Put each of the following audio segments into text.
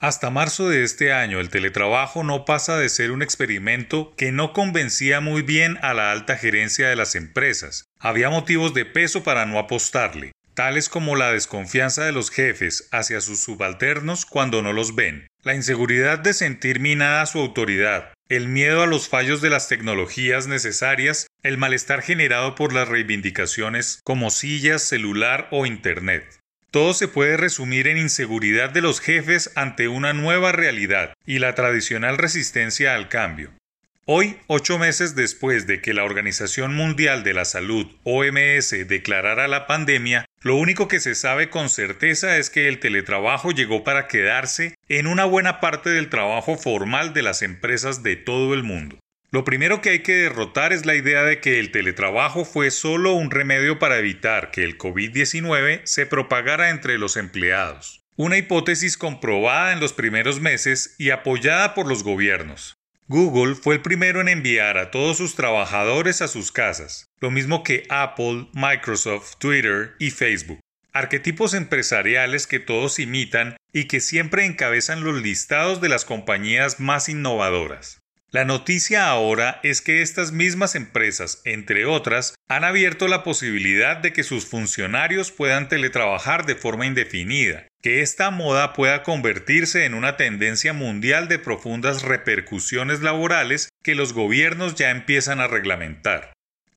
Hasta marzo de este año el teletrabajo no pasa de ser un experimento que no convencía muy bien a la alta gerencia de las empresas. Había motivos de peso para no apostarle, tales como la desconfianza de los jefes hacia sus subalternos cuando no los ven, la inseguridad de sentir minada su autoridad, el miedo a los fallos de las tecnologías necesarias, el malestar generado por las reivindicaciones como sillas, celular o Internet. Todo se puede resumir en inseguridad de los jefes ante una nueva realidad y la tradicional resistencia al cambio. Hoy, ocho meses después de que la Organización Mundial de la Salud, OMS, declarara la pandemia, lo único que se sabe con certeza es que el teletrabajo llegó para quedarse en una buena parte del trabajo formal de las empresas de todo el mundo. Lo primero que hay que derrotar es la idea de que el teletrabajo fue solo un remedio para evitar que el COVID-19 se propagara entre los empleados. Una hipótesis comprobada en los primeros meses y apoyada por los gobiernos. Google fue el primero en enviar a todos sus trabajadores a sus casas, lo mismo que Apple, Microsoft, Twitter y Facebook. Arquetipos empresariales que todos imitan y que siempre encabezan los listados de las compañías más innovadoras. La noticia ahora es que estas mismas empresas, entre otras, han abierto la posibilidad de que sus funcionarios puedan teletrabajar de forma indefinida, que esta moda pueda convertirse en una tendencia mundial de profundas repercusiones laborales que los gobiernos ya empiezan a reglamentar.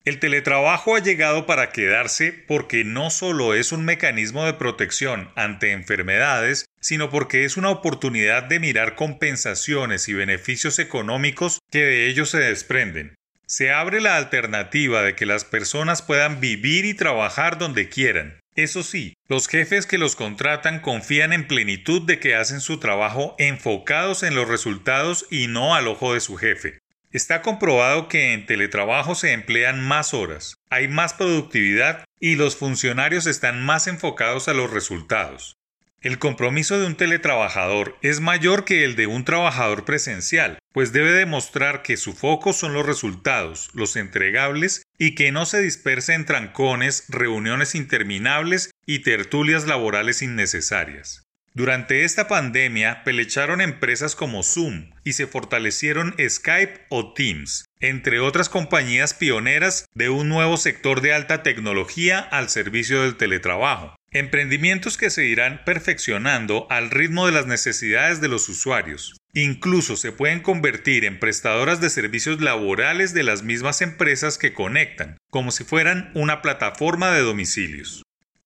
El teletrabajo ha llegado para quedarse porque no solo es un mecanismo de protección ante enfermedades, sino porque es una oportunidad de mirar compensaciones y beneficios económicos que de ellos se desprenden. Se abre la alternativa de que las personas puedan vivir y trabajar donde quieran. Eso sí, los jefes que los contratan confían en plenitud de que hacen su trabajo enfocados en los resultados y no al ojo de su jefe. Está comprobado que en teletrabajo se emplean más horas, hay más productividad y los funcionarios están más enfocados a los resultados. El compromiso de un teletrabajador es mayor que el de un trabajador presencial, pues debe demostrar que su foco son los resultados, los entregables y que no se disperse en trancones, reuniones interminables y tertulias laborales innecesarias. Durante esta pandemia pelecharon empresas como Zoom y se fortalecieron Skype o Teams, entre otras compañías pioneras de un nuevo sector de alta tecnología al servicio del teletrabajo. Emprendimientos que se irán perfeccionando al ritmo de las necesidades de los usuarios. Incluso se pueden convertir en prestadoras de servicios laborales de las mismas empresas que conectan, como si fueran una plataforma de domicilios.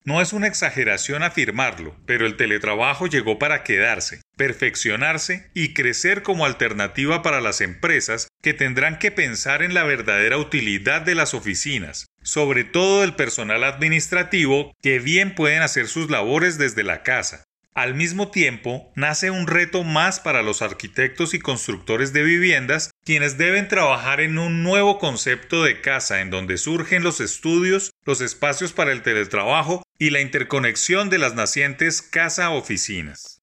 No es una exageración afirmarlo, pero el teletrabajo llegó para quedarse, perfeccionarse y crecer como alternativa para las empresas que tendrán que pensar en la verdadera utilidad de las oficinas, sobre todo el personal administrativo que bien pueden hacer sus labores desde la casa, al mismo tiempo, nace un reto más para los arquitectos y constructores de viviendas, quienes deben trabajar en un nuevo concepto de casa en donde surgen los estudios, los espacios para el teletrabajo y la interconexión de las nacientes casa-oficinas.